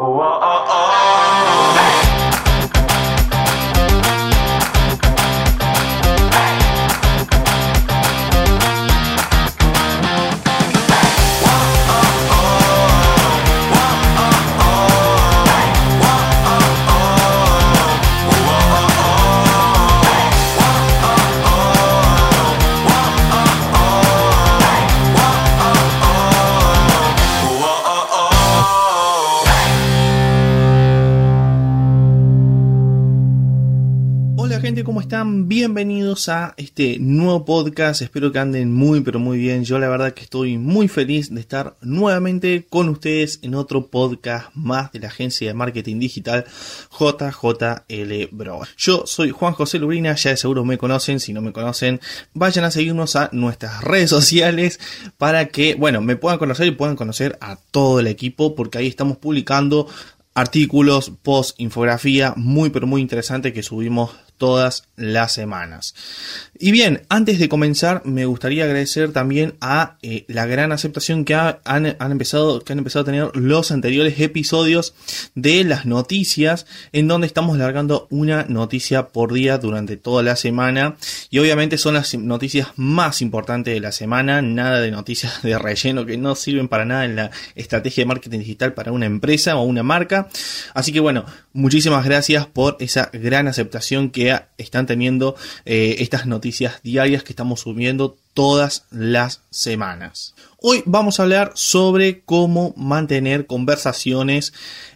¿cómo Bienvenidos a este nuevo podcast. Espero que anden muy, pero muy bien. Yo la verdad que estoy muy feliz de estar nuevamente con ustedes en otro podcast más de la agencia de marketing digital JJL Bro. Yo soy Juan José Lubrina, ya de seguro me conocen. Si no me conocen, vayan a seguirnos a nuestras redes sociales para que, bueno, me puedan conocer y puedan conocer a todo el equipo porque ahí estamos publicando artículos, post, infografía muy pero muy interesante que subimos todas las semanas. Y bien, antes de comenzar, me gustaría agradecer también a eh, la gran aceptación que han, empezado, que han empezado a tener los anteriores episodios de las noticias, en donde estamos largando una noticia por día durante toda la semana. Y obviamente son las noticias más importantes de la semana, nada de noticias de relleno que no sirven para nada en la estrategia de marketing digital para una empresa o una marca. Así que bueno, muchísimas gracias por esa gran aceptación que están teniendo eh, estas noticias diarias que estamos subiendo todas las semanas. Hoy vamos a hablar sobre cómo mantener conversaciones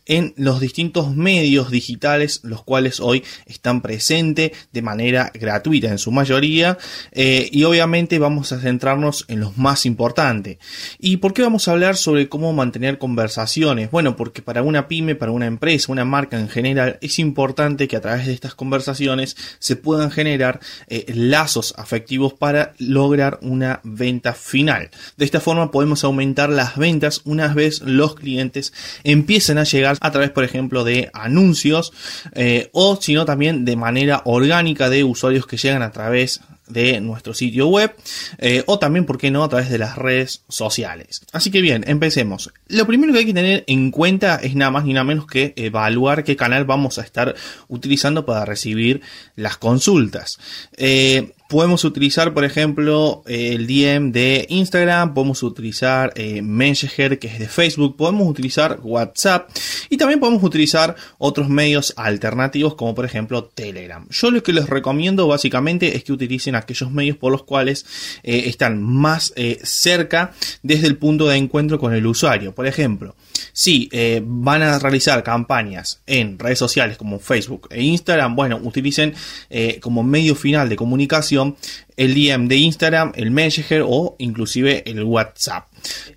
en los distintos medios digitales, los cuales hoy están presentes de manera gratuita en su mayoría. Eh, y obviamente vamos a centrarnos en los más importantes. ¿Y por qué vamos a hablar sobre cómo mantener conversaciones? Bueno, porque para una pyme, para una empresa, una marca en general, es importante que a través de estas conversaciones se puedan generar eh, lazos afectivos para lograr una venta final. De esta forma podemos aumentar las ventas una vez los clientes empiecen a llegar a través, por ejemplo, de anuncios eh, o sino también de manera orgánica de usuarios que llegan a través de nuestro sitio web eh, o también, ¿por qué no?, a través de las redes sociales. Así que bien, empecemos. Lo primero que hay que tener en cuenta es nada más ni nada menos que evaluar qué canal vamos a estar utilizando para recibir las consultas. Eh, Podemos utilizar, por ejemplo, el DM de Instagram, podemos utilizar eh, Messenger, que es de Facebook, podemos utilizar WhatsApp y también podemos utilizar otros medios alternativos, como por ejemplo Telegram. Yo lo que les recomiendo básicamente es que utilicen aquellos medios por los cuales eh, están más eh, cerca desde el punto de encuentro con el usuario. Por ejemplo, si eh, van a realizar campañas en redes sociales como Facebook e Instagram, bueno, utilicen eh, como medio final de comunicación el DM de Instagram, el Messenger o inclusive el WhatsApp.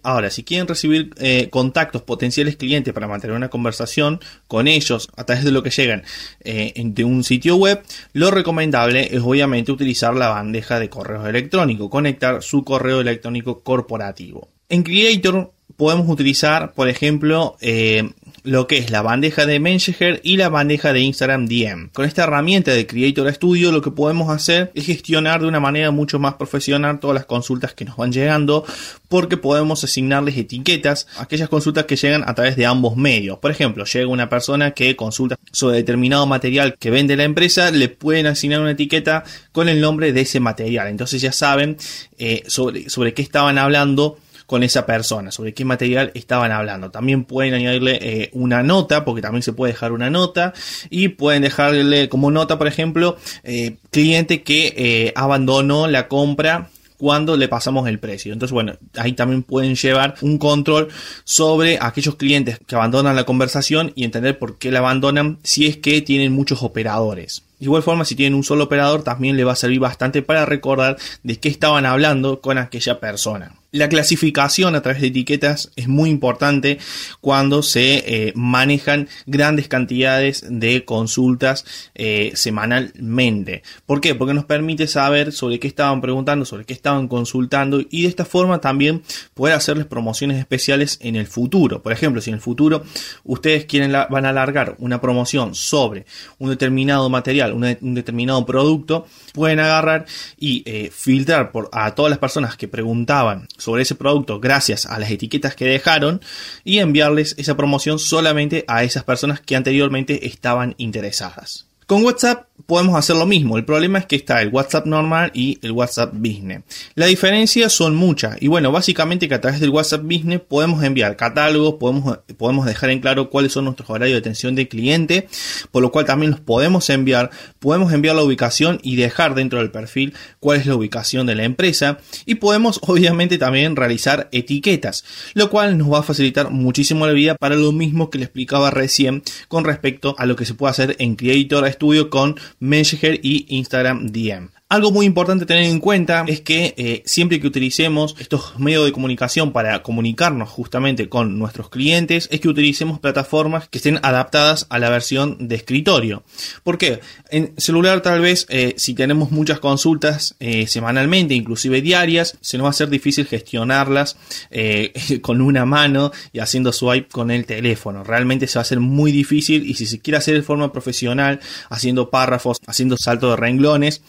Ahora, si quieren recibir eh, contactos potenciales clientes para mantener una conversación con ellos a través de lo que llegan de un sitio web, lo recomendable es obviamente utilizar la bandeja de correo electrónico, conectar su correo electrónico corporativo. En Creator podemos utilizar, por ejemplo, eh, lo que es la bandeja de Messenger y la bandeja de Instagram DM. Con esta herramienta de Creator Studio lo que podemos hacer es gestionar de una manera mucho más profesional todas las consultas que nos van llegando porque podemos asignarles etiquetas a aquellas consultas que llegan a través de ambos medios. Por ejemplo, llega una persona que consulta sobre determinado material que vende la empresa, le pueden asignar una etiqueta con el nombre de ese material. Entonces ya saben eh, sobre, sobre qué estaban hablando con esa persona, sobre qué material estaban hablando. También pueden añadirle eh, una nota, porque también se puede dejar una nota, y pueden dejarle como nota, por ejemplo, eh, cliente que eh, abandonó la compra cuando le pasamos el precio. Entonces, bueno, ahí también pueden llevar un control sobre aquellos clientes que abandonan la conversación y entender por qué la abandonan si es que tienen muchos operadores. De igual forma, si tienen un solo operador, también le va a servir bastante para recordar de qué estaban hablando con aquella persona. La clasificación a través de etiquetas es muy importante cuando se eh, manejan grandes cantidades de consultas eh, semanalmente. ¿Por qué? Porque nos permite saber sobre qué estaban preguntando, sobre qué estaban consultando y de esta forma también poder hacerles promociones especiales en el futuro. Por ejemplo, si en el futuro ustedes quieren van a alargar una promoción sobre un determinado material, un determinado producto, pueden agarrar y eh, filtrar por, a todas las personas que preguntaban sobre ese producto gracias a las etiquetas que dejaron y enviarles esa promoción solamente a esas personas que anteriormente estaban interesadas. Con WhatsApp podemos hacer lo mismo. El problema es que está el WhatsApp normal y el WhatsApp Business. La diferencia son muchas. Y bueno, básicamente que a través del WhatsApp Business podemos enviar catálogos, podemos, podemos dejar en claro cuáles son nuestros horarios de atención de cliente, por lo cual también los podemos enviar. Podemos enviar la ubicación y dejar dentro del perfil cuál es la ubicación de la empresa. Y podemos obviamente también realizar etiquetas, lo cual nos va a facilitar muchísimo la vida para lo mismo que le explicaba recién con respecto a lo que se puede hacer en Creator Studio con Messenger y Instagram DM. Algo muy importante tener en cuenta es que eh, siempre que utilicemos estos medios de comunicación para comunicarnos justamente con nuestros clientes, es que utilicemos plataformas que estén adaptadas a la versión de escritorio. ¿Por qué? En celular tal vez eh, si tenemos muchas consultas eh, semanalmente, inclusive diarias, se nos va a ser difícil gestionarlas con una mano y haciendo swipe con el teléfono. Realmente se va a hacer muy difícil y si se quiere hacer de forma profesional, haciendo párrafos, haciendo salto de renglones,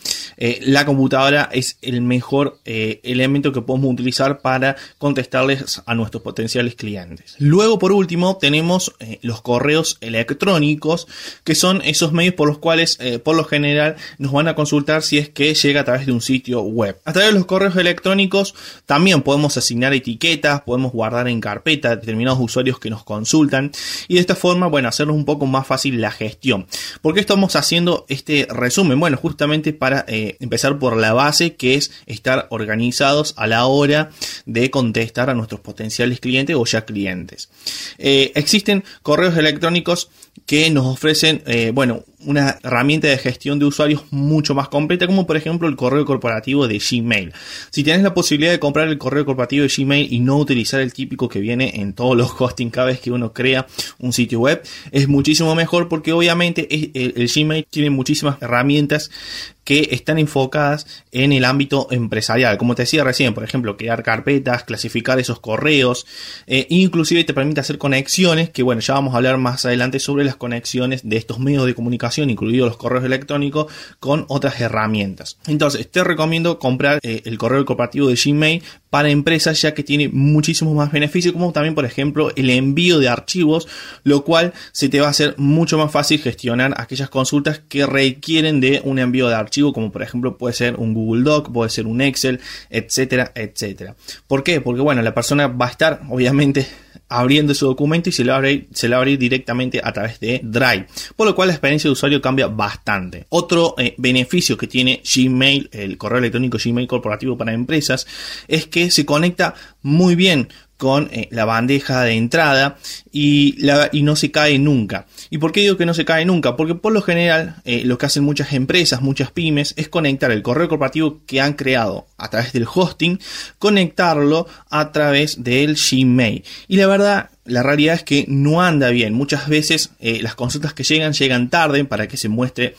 eh, la computadora es el mejor eh, elemento que podemos utilizar para contestarles a nuestros potenciales clientes. Luego, por último, tenemos eh, los correos electrónicos, que son esos medios por los cuales, por lo general, nos van a consultar si es que llega a través de un sitio web. A través de los correos electrónicos también podemos asignar etiquetas, podemos guardar en carpeta determinados usuarios que nos consultan y de esta forma, bueno, hacernos un poco más fácil la gestión. ¿Por qué estamos haciendo este resumen? Bueno, justamente para empezar por la base que es estar organizados a la hora de contestar a nuestros potenciales clientes o ya clientes. Eh, existen correos electrónicos que nos ofrecen, eh, bueno, una herramienta de gestión de usuarios mucho más completa, como por ejemplo el correo corporativo de Gmail. Si tienes la posibilidad de comprar el correo corporativo de Gmail y no utilizar el típico que viene en todos los hosting cada vez que uno crea un sitio web, es muchísimo mejor porque obviamente el Gmail tiene muchísimas herramientas que están enfocadas en el ámbito empresarial. Como te decía recién, por ejemplo, crear carpetas, clasificar esos correos, eh, inclusive te permite hacer conexiones, que bueno, ya vamos a hablar más adelante sobre las conexiones de estos medios de comunicación, incluidos los correos electrónicos, con otras herramientas. Entonces, te recomiendo comprar eh, el correo corporativo de Gmail para empresas ya que tiene muchísimos más beneficios como también por ejemplo el envío de archivos lo cual se te va a hacer mucho más fácil gestionar aquellas consultas que requieren de un envío de archivo como por ejemplo puede ser un Google Doc puede ser un Excel etcétera etcétera ¿por qué? porque bueno la persona va a estar obviamente abriendo su documento y se le, va se le va a abrir directamente a través de Drive, por lo cual la experiencia de usuario cambia bastante. Otro eh, beneficio que tiene Gmail, el correo electrónico Gmail corporativo para empresas, es que se conecta muy bien con eh, la bandeja de entrada y, la, y, no se cae nunca. ¿Y por qué digo que no se cae nunca? Porque por lo general eh, lo que hacen muchas empresas, muchas pymes, es conectar el correo corporativo que han creado a través del hosting, conectarlo a través del Gmail. Y la verdad la realidad es que no anda bien. Muchas veces eh, las consultas que llegan llegan tarde para que se muestre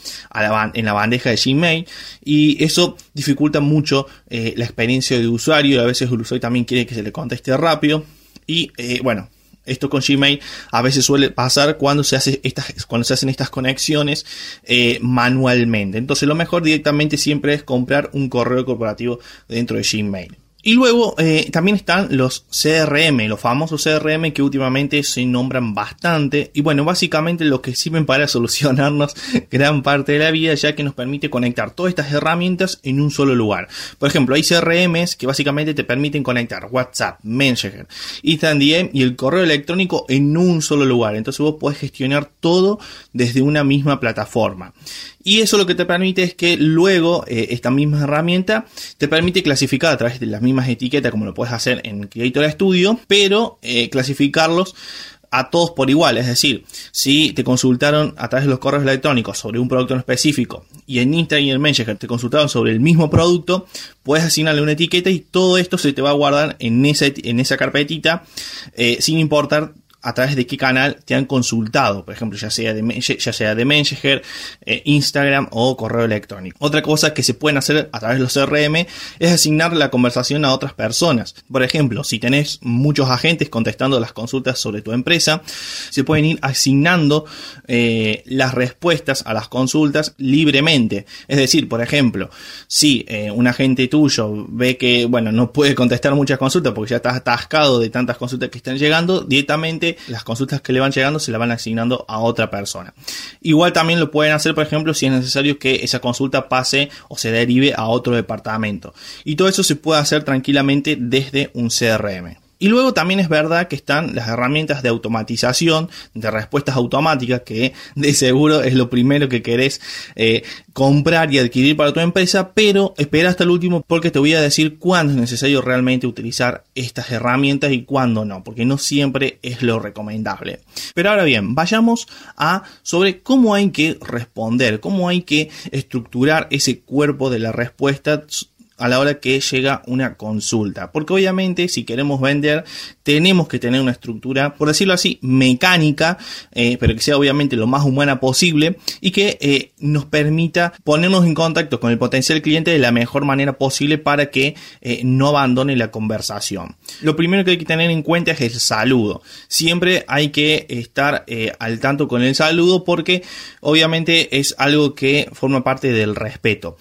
en la bandeja de Gmail y eso dificulta mucho eh, la experiencia de usuario a veces el usuario también quiere que se le conteste rápido y eh, bueno. Esto con Gmail a veces suele pasar cuando se, cuando se hacen estas conexiones manualmente. Entonces lo mejor directamente siempre es comprar un correo corporativo dentro de Gmail. Y luego eh, también están los CRM, los famosos CRM que últimamente se nombran bastante. Y bueno, básicamente lo que sirven para solucionarnos gran parte de la vida, ya que nos permite conectar todas estas herramientas en un solo lugar. Por ejemplo, hay CRMs que básicamente te permiten conectar WhatsApp, Messenger, Instagram DM y el correo electrónico en un solo lugar. Entonces vos podés gestionar todo desde una misma plataforma. Y eso lo que te permite es que luego eh, esta misma herramienta te permite clasificar a través de las mismas etiquetas como lo puedes hacer en Creator Studio, pero eh, clasificarlos a todos por igual, es decir, si te consultaron a través de los correos electrónicos sobre un producto en específico y en Instagram y en Messenger te consultaron sobre el mismo producto, puedes asignarle una etiqueta y todo esto se te va a guardar en esa, en esa carpetita eh, sin importar a través de qué canal te han consultado, por ejemplo, ya sea de, ya Messenger, eh, Instagram o correo electrónico. Otra cosa que se pueden hacer a través de los CRM es asignar la conversación a otras personas. Por ejemplo, si tenés muchos agentes contestando las consultas sobre tu empresa, se pueden ir asignando eh, las respuestas a las consultas libremente. Es decir, por ejemplo, si eh, un agente tuyo ve que, bueno, no puede contestar muchas consultas porque ya está atascado de tantas consultas que están llegando, directamente las consultas que le van llegando se las van asignando a otra persona. Igual también lo pueden hacer, por ejemplo, si es necesario que esa consulta pase o se derive a otro departamento. Y todo eso se puede hacer tranquilamente desde un CRM. Y luego también es verdad que están las herramientas de automatización, de respuestas automáticas, que de seguro es lo primero que querés eh, comprar y adquirir para tu empresa, pero espera hasta el último porque te voy a decir cuándo es necesario realmente utilizar estas herramientas y cuándo no, porque no siempre es lo recomendable. Pero ahora bien, vayamos a sobre cómo hay que responder, cómo hay que estructurar ese cuerpo de la respuesta a la hora que llega una consulta. Porque obviamente si queremos vender tenemos que tener una estructura, por decirlo así, mecánica, eh, pero que sea obviamente lo más humana posible y que eh, nos permita ponernos en contacto con el potencial cliente de la mejor manera posible para que eh, no abandone la conversación. Lo primero que hay que tener en cuenta es el saludo. Siempre hay que estar al tanto con el saludo porque obviamente es algo que forma parte del respeto.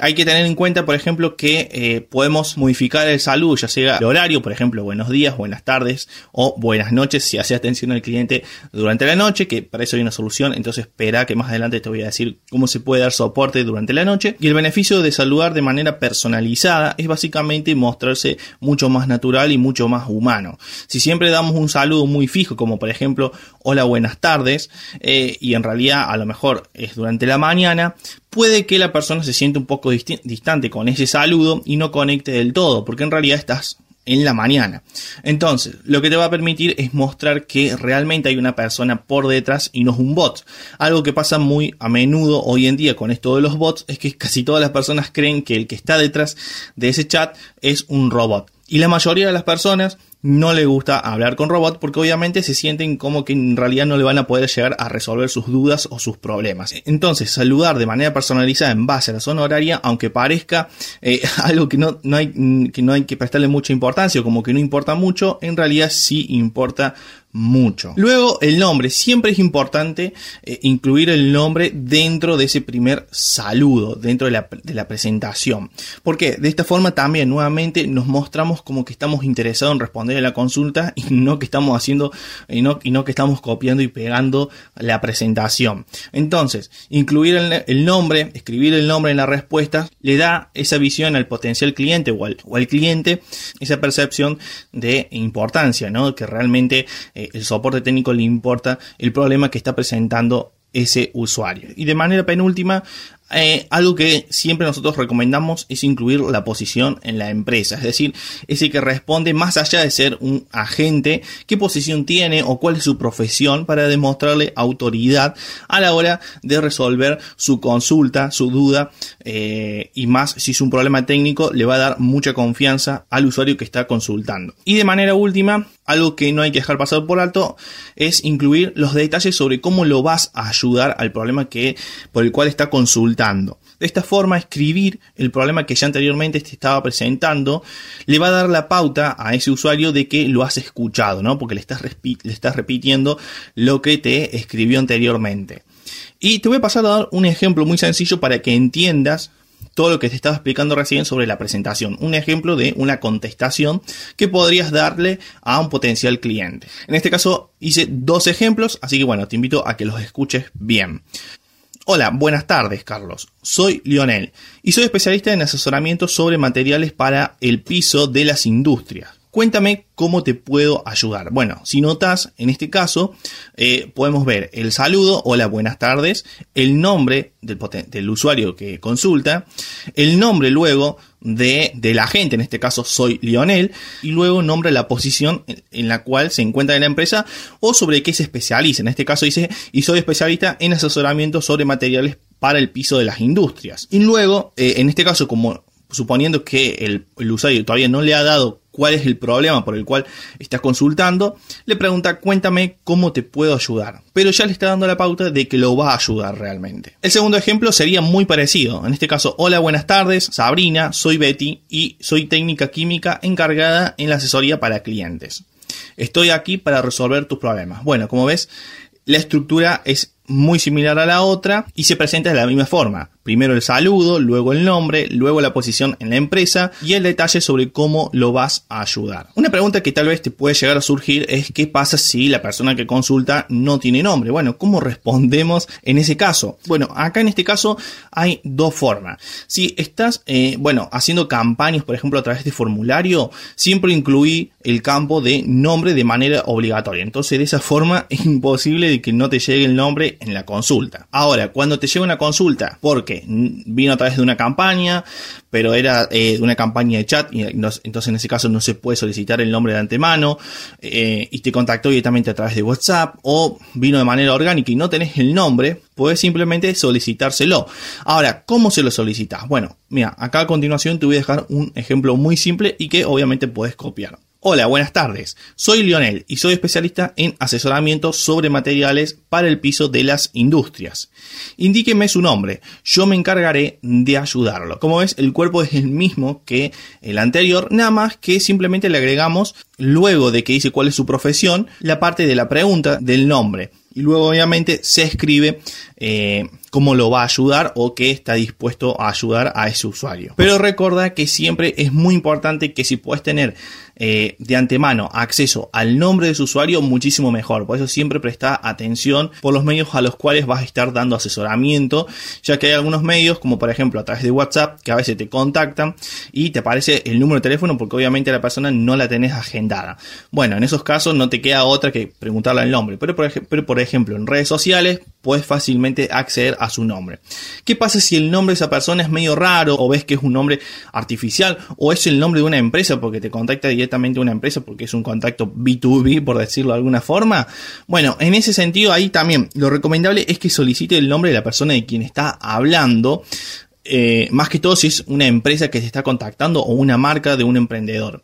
Hay que tener en cuenta, por ejemplo, que eh, podemos modificar el saludo, ya sea el horario, por ejemplo, buenos días, buenas tardes o buenas noches, si hace atención al cliente durante la noche, que para eso hay una solución, entonces espera que más adelante te voy a decir cómo se puede dar soporte durante la noche. Y el beneficio de saludar de manera personalizada es básicamente mostrarse mucho más natural y mucho más humano. Si siempre damos un saludo muy fijo, como por ejemplo, hola, buenas tardes, eh, y en realidad a lo mejor es durante la mañana, puede que la persona se siente un poco distante con ese saludo y no conecte del todo, porque en realidad estás en la mañana. Entonces, lo que te va a permitir es mostrar que realmente hay una persona por detrás y no es un bot. Algo que pasa muy a menudo hoy en día con esto de los bots es que casi todas las personas creen que el que está detrás de ese chat es un robot. Y la mayoría de las personas no le gusta hablar con robots porque obviamente se sienten como que en realidad no le van a poder llegar a resolver sus dudas o sus problemas. Entonces, saludar de manera personalizada en base a la zona horaria, aunque parezca eh, algo que no, no hay, que no hay que prestarle mucha importancia o como que no importa mucho, en realidad sí importa mucho. Luego, el nombre. Siempre es importante eh, incluir el nombre dentro de ese primer saludo, dentro de la, presentación. Porque de esta forma también nuevamente nos mostramos como que estamos interesados en responder a la consulta y no que estamos haciendo, y no, y no que estamos copiando y pegando la presentación. Entonces, incluir el, nombre, escribir el nombre en la respuesta, le da esa visión al potencial cliente o al, cliente, esa percepción de importancia, ¿no? Que realmente el soporte técnico le importa el problema que está presentando ese usuario. Y de manera penúltima, eh, algo que siempre nosotros recomendamos es incluir la posición en la empresa, es decir, ese que responde más allá de ser un agente, qué posición tiene o cuál es su profesión para demostrarle autoridad a la hora de resolver su consulta, su duda eh, y más si es un problema técnico le va a dar mucha confianza al usuario que está consultando. Y de manera última, algo que no hay que dejar pasar por alto es incluir los detalles sobre cómo lo vas a ayudar al problema que por el cual está consultando de esta forma, escribir el problema que ya anteriormente te estaba presentando le va a dar la pauta a ese usuario de que lo has escuchado, ¿no? Porque le estás, le estás repitiendo lo que te escribió anteriormente. Y te voy a pasar a dar un ejemplo muy sencillo para que entiendas todo lo que te estaba explicando recién sobre la presentación. Un ejemplo de una contestación que podrías darle a un potencial cliente. En este caso hice dos ejemplos, así que bueno, te invito a que los escuches bien. Hola, buenas tardes, Carlos. Soy Lionel y soy especialista en asesoramiento sobre materiales para el piso de las industrias. Cuéntame cómo te puedo ayudar. Bueno, si notas, en este caso, eh, podemos ver el saludo, hola, buenas tardes, el nombre del, usuario que consulta, el nombre luego de, la gente, en este caso soy Lionel, y luego nombre la posición en, la cual se encuentra en la empresa o sobre qué se especializa. En este caso dice, y soy especialista en asesoramiento sobre materiales para el piso de las industrias. Y luego, eh, en este caso, como suponiendo que el, usuario todavía no le ha dado cuál es el problema por el cual estás consultando, le pregunta cuéntame cómo te puedo ayudar. Pero ya le está dando la pauta de que lo va a ayudar realmente. El segundo ejemplo sería muy parecido. En este caso, hola, buenas tardes, Sabrina, soy Betty y soy técnica química encargada en la asesoría para clientes. Estoy aquí para resolver tus problemas. Bueno, como ves, la estructura es muy similar a la otra y se presenta de la misma forma. Primero el saludo, luego el nombre, luego la posición en la empresa y el detalle sobre cómo lo vas a ayudar. Una pregunta que tal vez te puede llegar a surgir es qué pasa si la persona que consulta no tiene nombre. Bueno, ¿cómo respondemos en ese caso? Bueno, acá en este caso hay dos formas. Si estás, eh, bueno, haciendo campañas, por ejemplo, a través de formulario, siempre incluí el campo de nombre de manera obligatoria. Entonces, de esa forma es imposible de que no te llegue el nombre en la consulta. Ahora, cuando te llega una consulta, porque vino a través de una campaña, pero era eh, una campaña de chat, y entonces en ese caso no se puede solicitar el nombre de antemano, eh, y te contactó directamente a través de WhatsApp, o vino de manera orgánica y no tenés el nombre, puedes simplemente solicitárselo. Ahora, ¿cómo se lo solicitas? Bueno, mira, acá a continuación te voy a dejar un ejemplo muy simple y que obviamente puedes copiar. Hola, buenas tardes. Soy Lionel y soy especialista en asesoramiento sobre materiales para el piso de las industrias. Indíqueme su nombre, yo me encargaré de ayudarlo. Como ves, el cuerpo es el mismo que el anterior, nada más que simplemente le agregamos, luego de que dice cuál es su profesión, la parte de la pregunta del nombre. Y luego obviamente se escribe eh, cómo lo va a ayudar o que está dispuesto a ayudar a ese usuario. Pero recuerda que siempre es muy importante que si puedes tener eh, de antemano acceso al nombre de su usuario, muchísimo mejor. Por eso siempre presta atención por los medios a los cuales vas a estar dando asesoramiento, ya que hay algunos medios, como por ejemplo a través de WhatsApp, que a veces te contactan y te aparece el número de teléfono porque obviamente la persona no la tenés agendada. Bueno, en esos casos no te queda otra que preguntarle el nombre, pero por ejemplo en redes sociales puedes fácilmente acceder a su nombre. ¿Qué pasa si el nombre de esa persona es medio raro o ves que es un nombre artificial o es el nombre de una empresa porque te contacta directamente una empresa porque es un contacto B2B, por decirlo de alguna forma. Bueno, en ese sentido, ahí también lo recomendable es que solicite el nombre de la persona de quien está hablando. Eh, más que todo si es una empresa que se está contactando o una marca de un emprendedor.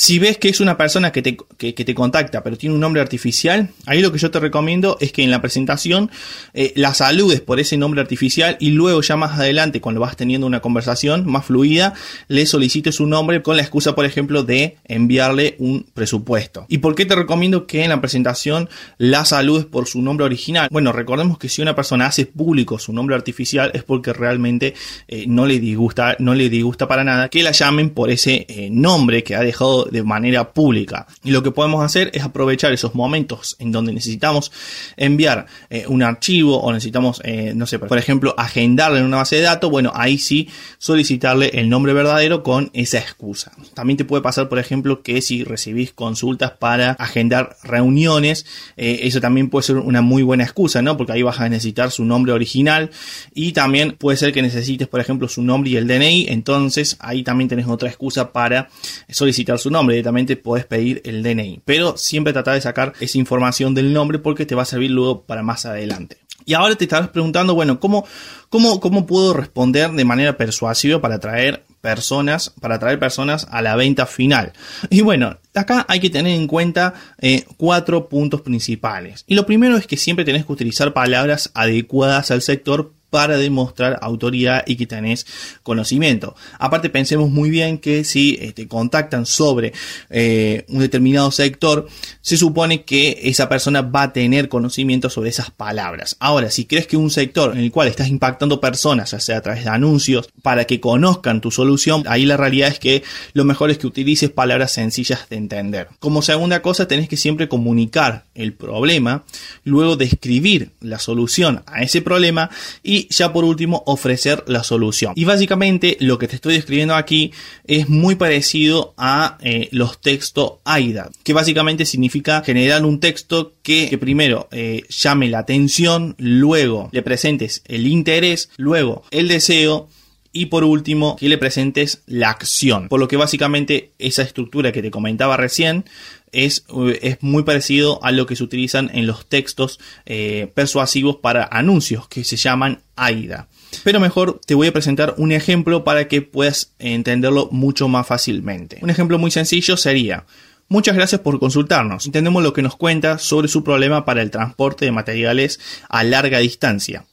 Si ves que es una persona que te, te, contacta, pero tiene un nombre artificial, ahí lo que yo te recomiendo es que en la presentación eh, la saludes por ese nombre artificial y luego ya más adelante, cuando vas teniendo una conversación más fluida, le solicites su nombre con la excusa, por ejemplo, de enviarle un presupuesto. ¿Y por qué te recomiendo que en la presentación la saludes por su nombre original? Bueno, recordemos que si una persona hace público su nombre artificial es porque realmente eh, no le disgusta, no le disgusta para nada que la llamen por ese eh, nombre que ha dejado de manera pública. Y lo que podemos hacer es aprovechar esos momentos en donde necesitamos enviar eh, un archivo o necesitamos, eh, no sé, por ejemplo, agendarle en una base de datos. Bueno, ahí sí solicitarle el nombre verdadero con esa excusa. También te puede pasar, por ejemplo, que si recibís consultas para agendar reuniones, eh, eso también puede ser una muy buena excusa, ¿no? Porque ahí vas a necesitar su nombre original y también puede ser que necesites, por ejemplo, su nombre y el DNI. Entonces ahí también tenés otra excusa para solicitar su nombre nombre, directamente puedes pedir el DNI. Pero siempre trata de sacar esa información del nombre porque te va a servir luego para más adelante. Y ahora te estarás preguntando, bueno, ¿cómo, cómo, cómo puedo responder de manera persuasiva para atraer personas, para atraer personas a la venta final? Y bueno, acá hay que tener en cuenta eh, cuatro puntos principales. Y lo primero es que siempre tenés que utilizar palabras adecuadas al sector para demostrar autoridad y que tenés conocimiento. Aparte, pensemos muy bien que si eh, te contactan sobre eh, un determinado sector, se supone que esa persona va a tener conocimiento sobre esas palabras. Ahora, si crees que un sector en el cual estás impactando personas, ya sea a través de anuncios, para que conozcan tu solución, ahí la realidad es que lo mejor es que utilices palabras sencillas de entender. Como segunda cosa, tenés que siempre comunicar el problema, luego describir la solución a ese problema y y ya por último ofrecer la solución. Y básicamente lo que te estoy describiendo aquí es muy parecido a eh, los textos AIDA, que básicamente significa generar un texto que, primero eh, llame la atención, luego le presentes el interés, luego el deseo y por último que le presentes la acción. Por lo que básicamente esa estructura que te comentaba recién es, es muy parecido a lo que se utilizan en los textos eh, persuasivos para anuncios que se llaman AIDA. Pero mejor te voy a presentar un ejemplo para que puedas entenderlo mucho más fácilmente. Un ejemplo muy sencillo sería, Muchas gracias por consultarnos. Entendemos lo que nos cuenta sobre su problema para el transporte de materiales a larga distancia.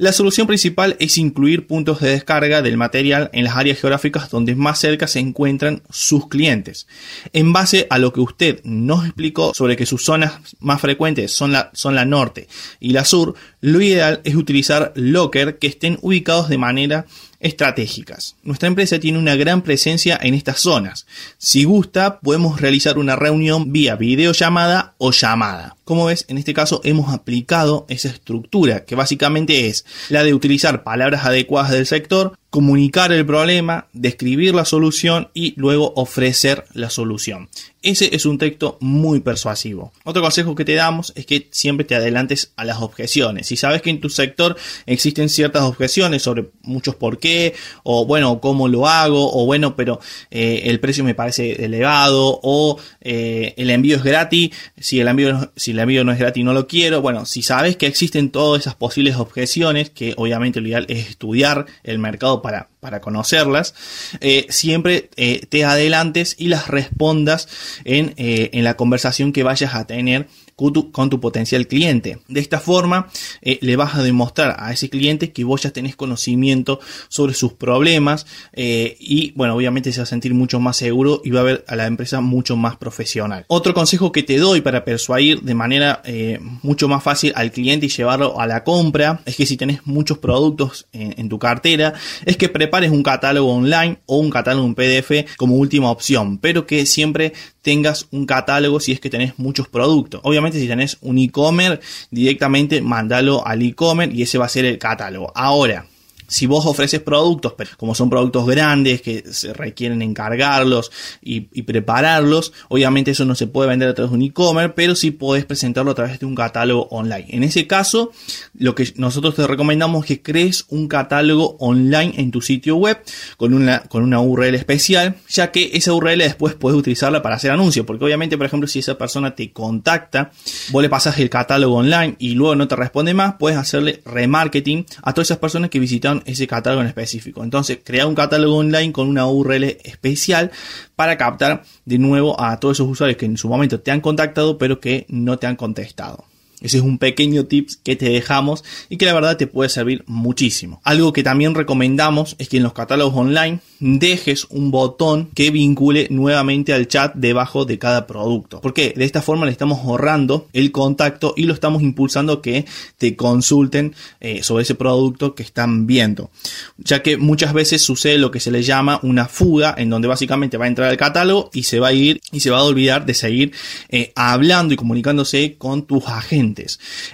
La solución principal es incluir puntos de descarga del material en las áreas geográficas donde más cerca se encuentran sus clientes. En base a lo que usted nos explicó sobre que sus zonas más frecuentes son la, son la norte y la sur, lo ideal es utilizar locker que estén ubicados de manera estratégicas. Nuestra empresa tiene una gran presencia en estas zonas. Si gusta, podemos realizar una reunión vía videollamada o llamada. Como ves, en este caso hemos aplicado esa estructura, que básicamente es la de utilizar palabras adecuadas del sector, comunicar el problema, describir la solución y luego ofrecer la solución. Ese es un texto muy persuasivo. Otro consejo que te damos es que siempre te adelantes a las objeciones. Si sabes que en tu sector existen ciertas objeciones sobre muchos por qué, o bueno, cómo lo hago, o bueno, pero eh, el precio me parece elevado, o eh, el envío es gratis, si el envío, si el envío no es gratis no lo quiero. Bueno, si sabes que existen todas esas posibles objeciones, que obviamente lo ideal es estudiar el mercado para, para conocerlas, eh, siempre te adelantes y las respondas en, eh, en la conversación que vayas a tener con tu, potencial cliente. De esta forma, eh, le vas a demostrar a ese cliente que vos ya tenés conocimiento sobre sus problemas eh, y, bueno, obviamente se va a sentir mucho más seguro y va a ver a la empresa mucho más profesional. Otro consejo que te doy para persuadir de manera eh, mucho más fácil al cliente y llevarlo a la compra es que si tenés muchos productos en, en tu cartera, es que prepares un catálogo online o un catálogo en PDF como última opción, pero que siempre tengas un catálogo si es que tenés muchos productos. Obviamente si tenés un e-commerce, directamente mandalo al e-commerce y ese va a ser el catálogo. Ahora, si vos ofreces productos, como son productos grandes que se requieren encargarlos y, prepararlos, obviamente eso no se puede vender a través de un e-commerce, pero sí podés presentarlo a través de un catálogo online. En ese caso, lo que nosotros te recomendamos es que crees un catálogo online en tu sitio web con una, con una URL especial, ya que esa URL después puedes utilizarla para hacer anuncios, porque obviamente, por ejemplo, si esa persona te contacta, vos le pasas el catálogo online y luego no te responde más, puedes hacerle remarketing a todas esas personas que visitan ese catálogo en específico. Entonces, crea un catálogo online con una URL especial para captar de nuevo a todos esos usuarios que en su momento te han contactado pero que no te han contestado. Ese es un pequeño tips que te dejamos y que la verdad te puede servir muchísimo. Algo que también recomendamos es que en los catálogos online dejes un botón que vincule nuevamente al chat debajo de cada producto. Porque de esta forma le estamos ahorrando el contacto y lo estamos impulsando que te consulten eh, sobre ese producto que están viendo. Ya que muchas veces sucede lo que se le llama una fuga en donde básicamente va a entrar al catálogo y se va a ir y se va a olvidar de seguir eh, hablando y comunicándose con tus agentes.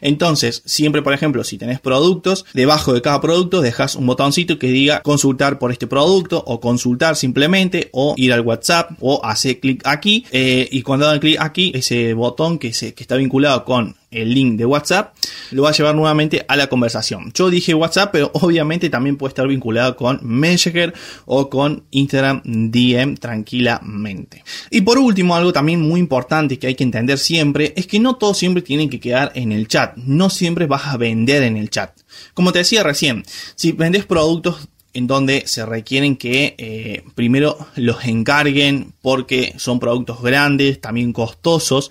Entonces, siempre por ejemplo, si tenés productos, debajo de cada producto dejas un botoncito que diga consultar por este producto consultar simplemente o ir al WhatsApp o hacer clic aquí eh, y cuando hagan clic aquí ese botón que, se, que está vinculado con el link de WhatsApp lo va a llevar nuevamente a la conversación. Yo dije WhatsApp, pero obviamente también puede estar vinculado con Messenger o con Instagram DM tranquilamente. Y por último, algo también muy importante que hay que entender siempre es que no todos siempre tienen que quedar en el chat. No siempre vas a vender en el chat. Como te decía recién, si vendes productos en donde se requieren que eh, primero los encarguen porque son productos grandes, también costosos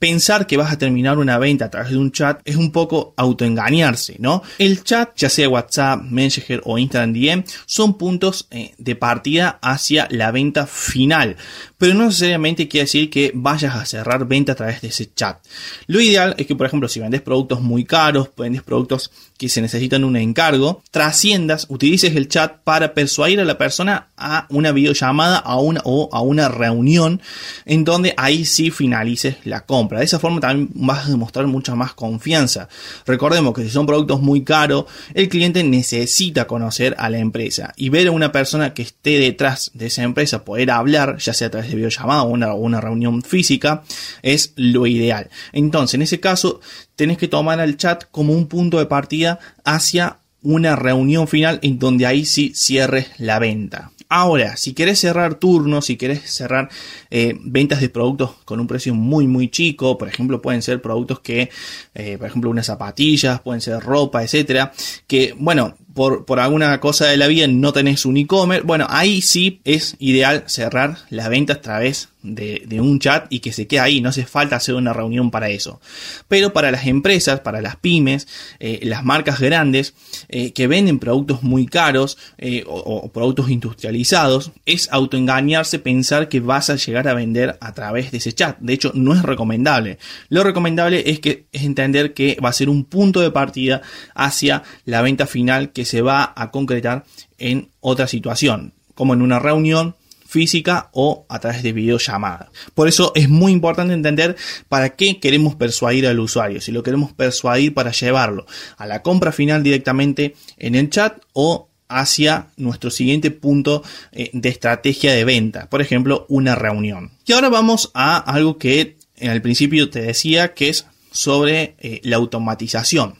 pensar que vas a terminar una venta a través de un chat es un poco autoengañarse, ¿no? El chat, ya sea WhatsApp, Messenger o Instagram DM, son puntos eh, de partida hacia la venta final, pero no necesariamente quiere decir que vayas a cerrar venta a través de ese chat. Lo ideal es que, por ejemplo, si vendes productos muy caros, vendes productos que se necesitan un encargo, trasciendas, utilices el chat para persuadir a la persona a una videollamada a una, o a una reunión en donde ahí sí finalices la compra. De esa forma también vas a demostrar mucha más confianza. Recordemos que si son productos muy caros, el cliente necesita conocer a la empresa y ver a una persona que esté detrás de esa empresa, poder hablar, ya sea a través de videollamada o una, una reunión física, es lo ideal. Entonces, en ese caso, tenés que tomar al chat como un punto de partida hacia una reunión final en donde ahí sí cierres la venta. Ahora, si querés cerrar turnos, si querés cerrar eh, ventas de productos con un precio muy, muy chico, por ejemplo, pueden ser productos que, eh, por ejemplo, unas zapatillas, pueden ser ropa, etcétera, que, bueno, por, por, alguna cosa de la vida no tenés un e-commerce, bueno, ahí sí es ideal cerrar las ventas a través de, un chat y que se quede ahí, no hace falta hacer una reunión para eso. Pero para las empresas, para las pymes, eh, las marcas grandes eh, que venden productos muy caros eh, o, productos industrializados, es autoengañarse pensar que vas a llegar a vender a través de ese chat. De hecho, no es recomendable. Lo recomendable es que es entender que va a ser un punto de partida hacia la venta final se va a concretar en otra situación, como en una reunión física o a través de videollamada. Por eso es muy importante entender para qué queremos persuadir al usuario, si lo queremos persuadir para llevarlo a la compra final directamente en el chat o hacia nuestro siguiente punto eh, de estrategia de venta, por ejemplo, una reunión. Y ahora vamos a algo que en el principio te decía que es sobre eh, la automatización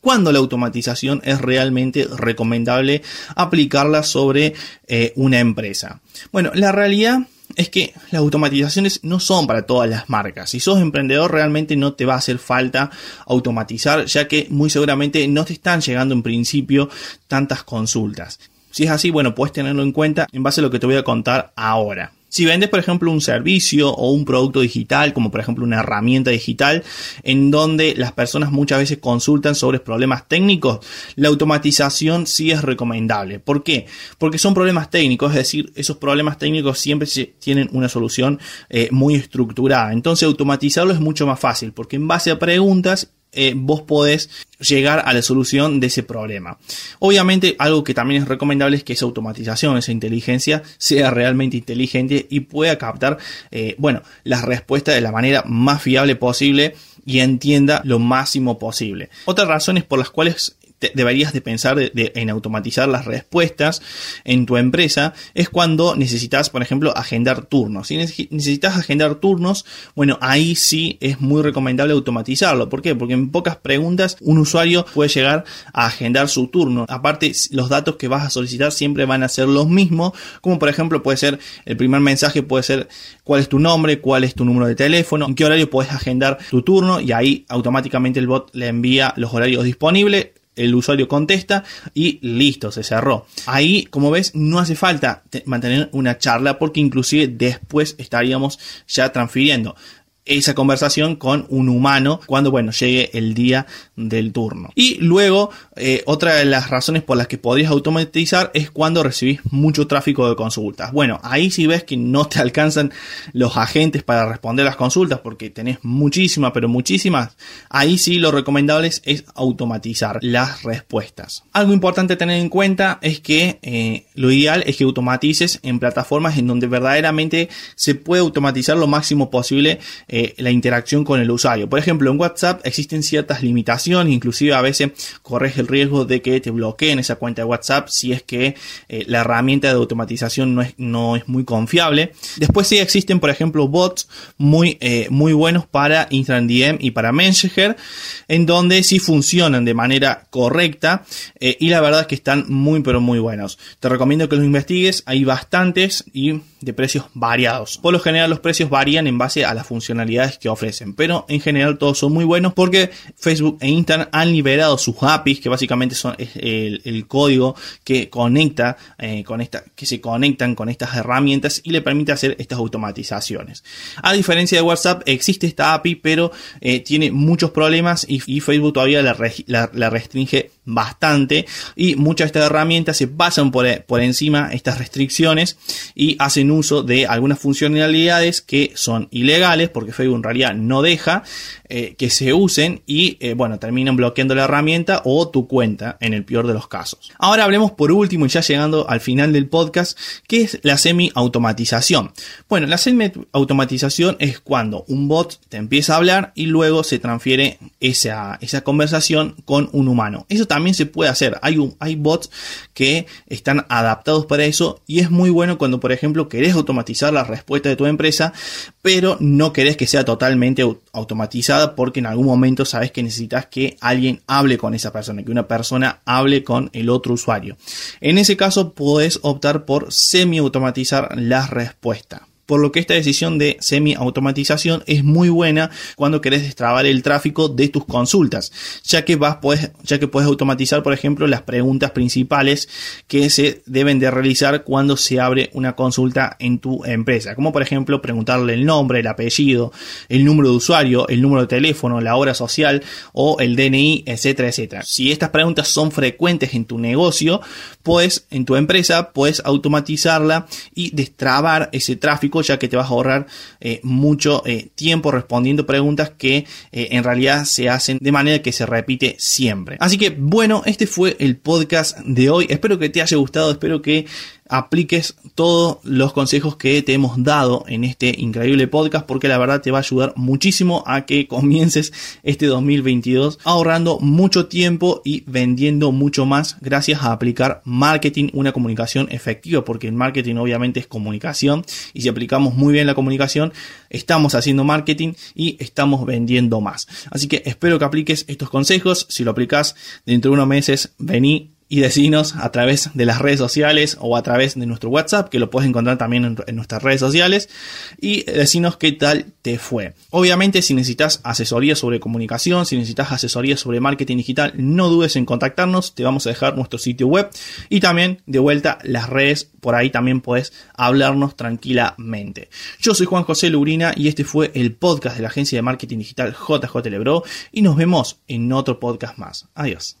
cuando la automatización es realmente recomendable aplicarla sobre eh, una empresa. Bueno, la realidad es que las automatizaciones no son para todas las marcas. Si sos emprendedor realmente no te va a hacer falta automatizar, ya que muy seguramente no te están llegando en principio tantas consultas. Si es así, bueno, puedes tenerlo en cuenta en base a lo que te voy a contar ahora. Si vendes, por ejemplo, un servicio o un producto digital, como por ejemplo una herramienta digital, en donde las personas muchas veces consultan sobre problemas técnicos, la automatización sí es recomendable. ¿Por qué? Porque son problemas técnicos, es decir, esos problemas técnicos siempre tienen una solución eh, muy estructurada. Entonces, automatizarlo es mucho más fácil, porque en base a preguntas eh, vos podés llegar a la solución de ese problema. Obviamente, algo que también es recomendable es que esa automatización, esa inteligencia, sea realmente inteligente y pueda captar, eh, bueno, las respuestas de la manera más fiable posible y entienda lo máximo posible. Otras razones por las cuales deberías de pensar en automatizar las respuestas en tu empresa es cuando necesitas, por ejemplo, agendar turnos. Si necesitas agendar turnos, bueno, ahí sí es muy recomendable automatizarlo. ¿Por qué? Porque en pocas preguntas un usuario puede llegar a agendar su turno. Aparte, los datos que vas a solicitar siempre van a ser los mismos, como por ejemplo puede ser el primer mensaje puede ser cuál es tu nombre, cuál es tu número de teléfono, en qué horario puedes agendar tu turno y ahí automáticamente el bot le envía los horarios disponibles el usuario contesta y listo, se cerró. Ahí, como ves, no hace falta mantener una charla porque inclusive después estaríamos ya transfiriendo esa conversación con un humano cuando, bueno, llegue el día del turno. Y luego, eh, otra de las razones por las que podrías automatizar es cuando recibís mucho tráfico de consultas. Bueno, ahí si ves que no te alcanzan los agentes para responder las consultas porque tenés muchísimas, pero muchísimas, ahí sí lo recomendable es automatizar las respuestas. Algo importante tener en cuenta es que eh, lo ideal es que automatices en plataformas en donde verdaderamente se puede automatizar lo máximo posible eh, la interacción con el usuario. Por ejemplo, en WhatsApp existen ciertas limitaciones, inclusive a veces corres el riesgo de que te bloqueen esa cuenta de WhatsApp si es que eh, la herramienta de automatización no es, no es muy confiable. Después sí existen, por ejemplo, bots muy, eh, muy buenos para Instagram DM y para Messenger, en donde sí funcionan de manera correcta y la verdad es que están muy pero muy buenos. Te recomiendo que los investigues, hay bastantes y de precios variados. Por lo general los precios varían en base a las funcionalidades que ofrecen, pero en general todos son muy buenos porque Facebook e Instagram han liberado sus APIs, que básicamente son el, código que conecta eh, con esta, que se conectan con estas herramientas y le permite hacer estas automatizaciones. A diferencia de WhatsApp, existe esta API, pero eh, tiene muchos problemas y, Facebook todavía la, restringe bastante y muchas de estas herramientas se pasan por, por encima estas restricciones y hacen uso de algunas funcionalidades que son ilegales, porque Facebook en realidad no deja eh, que se usen y, eh, bueno, terminan bloqueando la herramienta o tu cuenta en el peor de los casos. Ahora hablemos por último y ya llegando al final del podcast, ¿qué es la semi-automatización? Bueno, la semi-automatización es cuando un bot te empieza a hablar y luego se transfiere esa, esa conversación con un humano. Eso también se puede hacer. Hay, un, hay bots que están adaptados para eso y es muy bueno cuando, por ejemplo, que querés automatizar la respuesta de tu empresa, pero no querés que sea totalmente automatizada porque en algún momento sabes que necesitas que alguien hable con esa persona, que una persona hable con el otro usuario. En ese caso, puedes optar por semi-automatizar la respuesta por lo que esta decisión de semi-automatización es muy buena cuando querés destrabar el tráfico de tus consultas, ya que vas, ya que puedes automatizar, por ejemplo, las preguntas principales que se deben de realizar cuando se abre una consulta en tu empresa, como por ejemplo preguntarle el nombre, el apellido, el número de usuario, el número de teléfono, la hora social o el DNI, etcétera, etcétera. Si estas preguntas son frecuentes en tu negocio, pues en tu empresa puedes automatizarla y destrabar ese tráfico ya que te vas a ahorrar eh, mucho eh, tiempo respondiendo preguntas que eh, en realidad se hacen de manera que se repite siempre. Así que bueno, este fue el podcast de hoy. Espero que te haya gustado, espero que apliques todos los consejos que te hemos dado en este increíble podcast porque la verdad te va a ayudar muchísimo a que comiences este 2022 ahorrando mucho tiempo y vendiendo mucho más gracias a aplicar marketing, una comunicación efectiva porque el marketing obviamente es comunicación y si muy bien la comunicación estamos haciendo marketing y estamos vendiendo más. Así que espero que apliques estos consejos, si lo aplicas dentro de unos meses vení y decinos a través de las redes sociales o a través de nuestro WhatsApp, que lo puedes encontrar también en, nuestras redes sociales, y decinos qué tal te fue. Obviamente, si necesitas asesoría sobre comunicación, si necesitas asesoría sobre marketing digital, no dudes en contactarnos, te vamos a dejar nuestro sitio web y también de vuelta las redes, por ahí también puedes hablarnos tranquilamente. Yo soy Juan José Lurina y este fue el podcast de la agencia de marketing digital JJ Lebro y nos vemos en otro podcast más. Adiós.